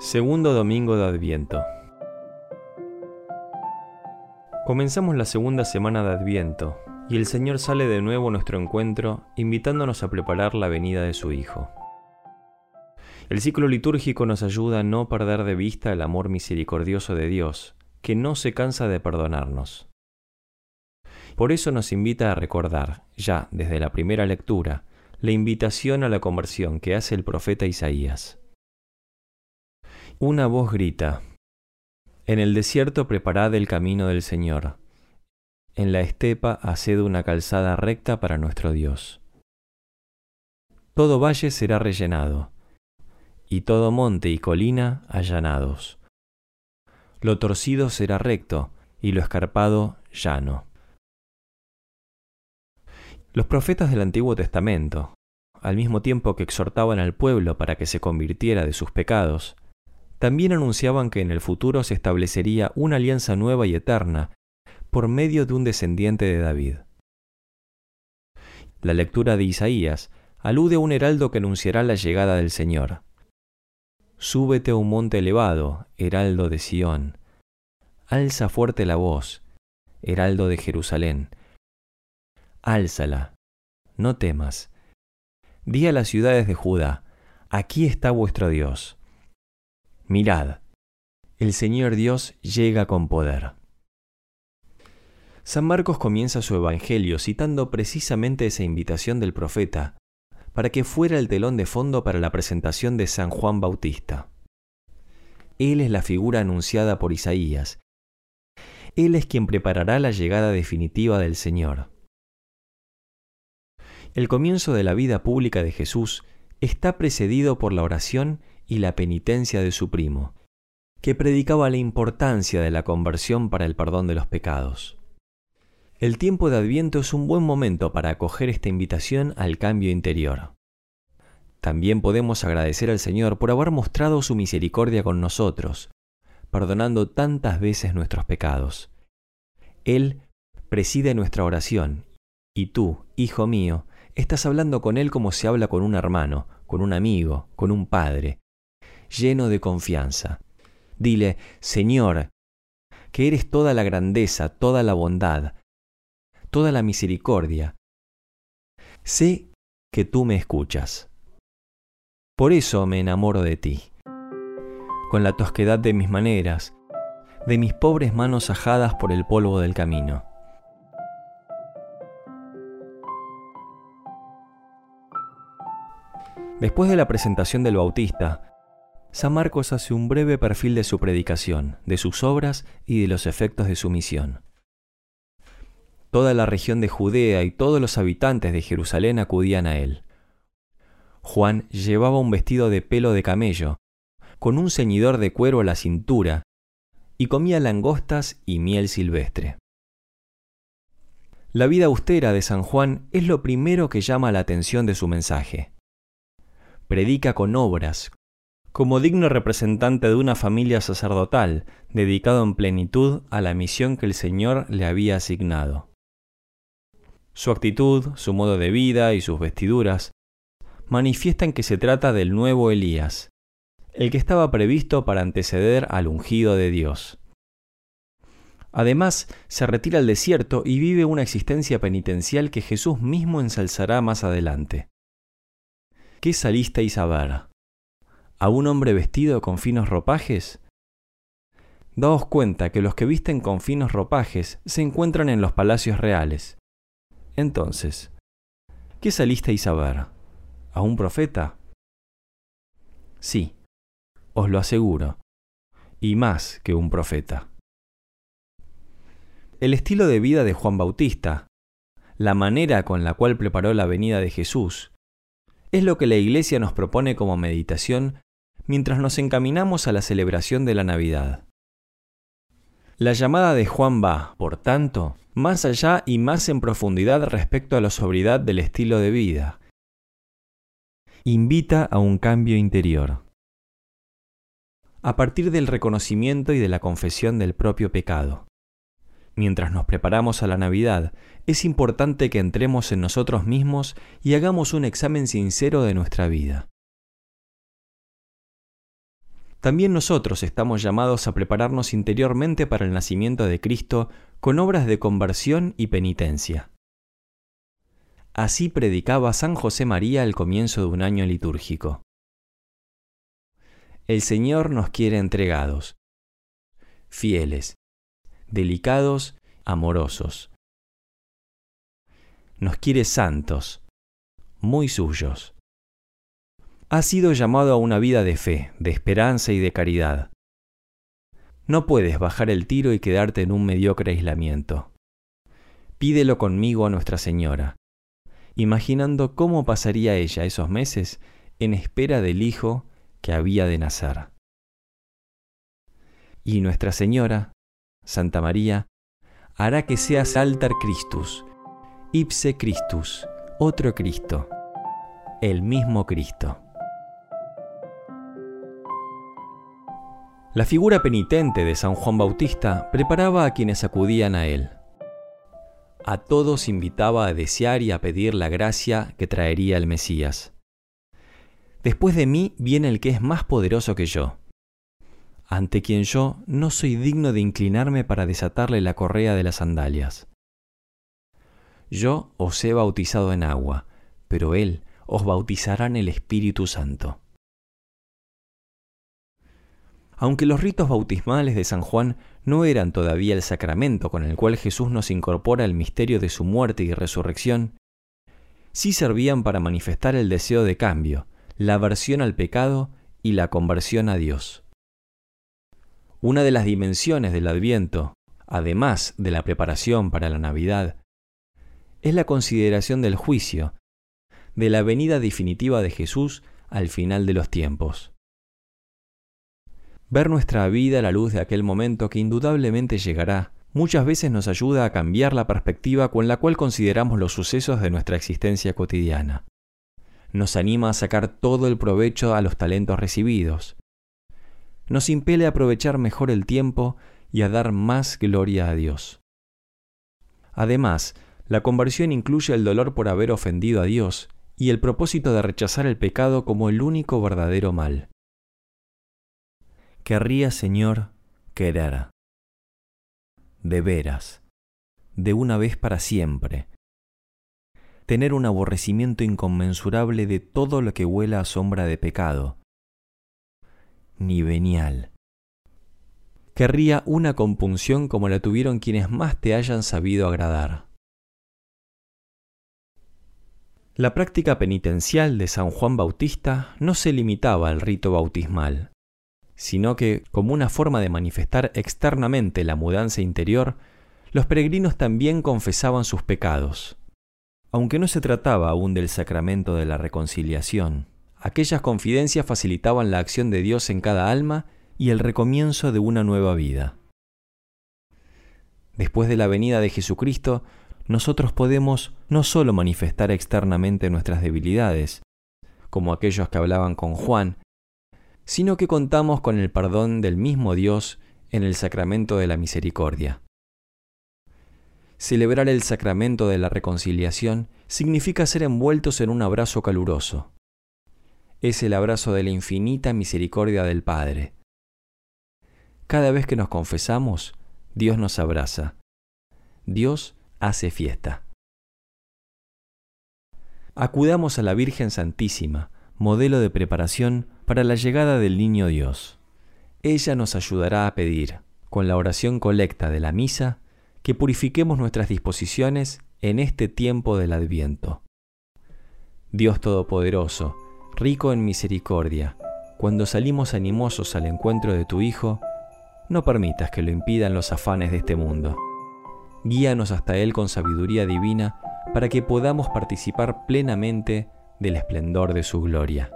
Segundo domingo de Adviento. Comenzamos la segunda semana de Adviento y el Señor sale de nuevo a nuestro encuentro invitándonos a preparar la venida de su Hijo. El ciclo litúrgico nos ayuda a no perder de vista el amor misericordioso de Dios, que no se cansa de perdonarnos. Por eso nos invita a recordar, ya desde la primera lectura, la invitación a la conversión que hace el profeta Isaías. Una voz grita, En el desierto preparad el camino del Señor, en la estepa haced una calzada recta para nuestro Dios. Todo valle será rellenado, y todo monte y colina allanados. Lo torcido será recto, y lo escarpado llano. Los profetas del Antiguo Testamento, al mismo tiempo que exhortaban al pueblo para que se convirtiera de sus pecados, también anunciaban que en el futuro se establecería una alianza nueva y eterna por medio de un descendiente de David. La lectura de Isaías alude a un heraldo que anunciará la llegada del Señor. Súbete a un monte elevado, heraldo de Sión. Alza fuerte la voz, heraldo de Jerusalén álzala, no temas. Di a las ciudades de Judá, aquí está vuestro Dios. Mirad, el Señor Dios llega con poder. San Marcos comienza su Evangelio citando precisamente esa invitación del profeta, para que fuera el telón de fondo para la presentación de San Juan Bautista. Él es la figura anunciada por Isaías. Él es quien preparará la llegada definitiva del Señor. El comienzo de la vida pública de Jesús está precedido por la oración y la penitencia de su primo, que predicaba la importancia de la conversión para el perdón de los pecados. El tiempo de Adviento es un buen momento para acoger esta invitación al cambio interior. También podemos agradecer al Señor por haber mostrado su misericordia con nosotros, perdonando tantas veces nuestros pecados. Él preside nuestra oración, y tú, hijo mío, Estás hablando con Él como se habla con un hermano, con un amigo, con un padre, lleno de confianza. Dile, Señor, que eres toda la grandeza, toda la bondad, toda la misericordia. Sé que tú me escuchas. Por eso me enamoro de ti. Con la tosquedad de mis maneras, de mis pobres manos ajadas por el polvo del camino. Después de la presentación del Bautista, San Marcos hace un breve perfil de su predicación, de sus obras y de los efectos de su misión. Toda la región de Judea y todos los habitantes de Jerusalén acudían a él. Juan llevaba un vestido de pelo de camello, con un ceñidor de cuero a la cintura, y comía langostas y miel silvestre. La vida austera de San Juan es lo primero que llama la atención de su mensaje predica con obras, como digno representante de una familia sacerdotal, dedicado en plenitud a la misión que el Señor le había asignado. Su actitud, su modo de vida y sus vestiduras manifiestan que se trata del nuevo Elías, el que estaba previsto para anteceder al ungido de Dios. Además, se retira al desierto y vive una existencia penitencial que Jesús mismo ensalzará más adelante. ¿Qué salisteis a ver? ¿A un hombre vestido con finos ropajes? Daos cuenta que los que visten con finos ropajes se encuentran en los palacios reales. Entonces, ¿qué salisteis a ver? ¿A un profeta? Sí, os lo aseguro, y más que un profeta. El estilo de vida de Juan Bautista, la manera con la cual preparó la venida de Jesús es lo que la Iglesia nos propone como meditación mientras nos encaminamos a la celebración de la Navidad. La llamada de Juan va, por tanto, más allá y más en profundidad respecto a la sobriedad del estilo de vida. Invita a un cambio interior. A partir del reconocimiento y de la confesión del propio pecado. Mientras nos preparamos a la Navidad, es importante que entremos en nosotros mismos y hagamos un examen sincero de nuestra vida. También nosotros estamos llamados a prepararnos interiormente para el nacimiento de Cristo con obras de conversión y penitencia. Así predicaba San José María al comienzo de un año litúrgico. El Señor nos quiere entregados, fieles, delicados, amorosos. Nos quiere santos, muy suyos. Ha sido llamado a una vida de fe, de esperanza y de caridad. No puedes bajar el tiro y quedarte en un mediocre aislamiento. Pídelo conmigo a Nuestra Señora, imaginando cómo pasaría ella esos meses en espera del Hijo que había de nacer. Y Nuestra Señora, Santa María, hará que seas altar Christus, ipse Christus, otro Cristo, el mismo Cristo. La figura penitente de San Juan Bautista preparaba a quienes acudían a él. A todos invitaba a desear y a pedir la gracia que traería el Mesías. Después de mí viene el que es más poderoso que yo, ante quien yo no soy digno de inclinarme para desatarle la correa de las sandalias. Yo os he bautizado en agua, pero Él os bautizará en el Espíritu Santo. Aunque los ritos bautismales de San Juan no eran todavía el sacramento con el cual Jesús nos incorpora el misterio de su muerte y resurrección, sí servían para manifestar el deseo de cambio, la aversión al pecado y la conversión a Dios. Una de las dimensiones del Adviento, además de la preparación para la Navidad, es la consideración del juicio, de la venida definitiva de Jesús al final de los tiempos. Ver nuestra vida a la luz de aquel momento que indudablemente llegará muchas veces nos ayuda a cambiar la perspectiva con la cual consideramos los sucesos de nuestra existencia cotidiana nos anima a sacar todo el provecho a los talentos recibidos. Nos impele a aprovechar mejor el tiempo y a dar más gloria a Dios. Además, la conversión incluye el dolor por haber ofendido a Dios y el propósito de rechazar el pecado como el único verdadero mal. Querría, Señor, querer. De veras, de una vez para siempre, tener un aborrecimiento inconmensurable de todo lo que huela a sombra de pecado. Ni venial. Querría una compunción como la tuvieron quienes más te hayan sabido agradar. La práctica penitencial de San Juan Bautista no se limitaba al rito bautismal, sino que, como una forma de manifestar externamente la mudanza interior, los peregrinos también confesaban sus pecados. Aunque no se trataba aún del sacramento de la reconciliación, aquellas confidencias facilitaban la acción de Dios en cada alma y el recomienzo de una nueva vida. Después de la venida de Jesucristo, nosotros podemos no solo manifestar externamente nuestras debilidades, como aquellos que hablaban con Juan, sino que contamos con el perdón del mismo Dios en el sacramento de la misericordia. Celebrar el sacramento de la reconciliación significa ser envueltos en un abrazo caluroso. Es el abrazo de la infinita misericordia del Padre. Cada vez que nos confesamos, Dios nos abraza. Dios hace fiesta. Acudamos a la Virgen Santísima, modelo de preparación para la llegada del Niño Dios. Ella nos ayudará a pedir, con la oración colecta de la misa, que purifiquemos nuestras disposiciones en este tiempo del adviento. Dios Todopoderoso, rico en misericordia, cuando salimos animosos al encuentro de tu Hijo, no permitas que lo impidan los afanes de este mundo. Guíanos hasta Él con sabiduría divina para que podamos participar plenamente del esplendor de su gloria.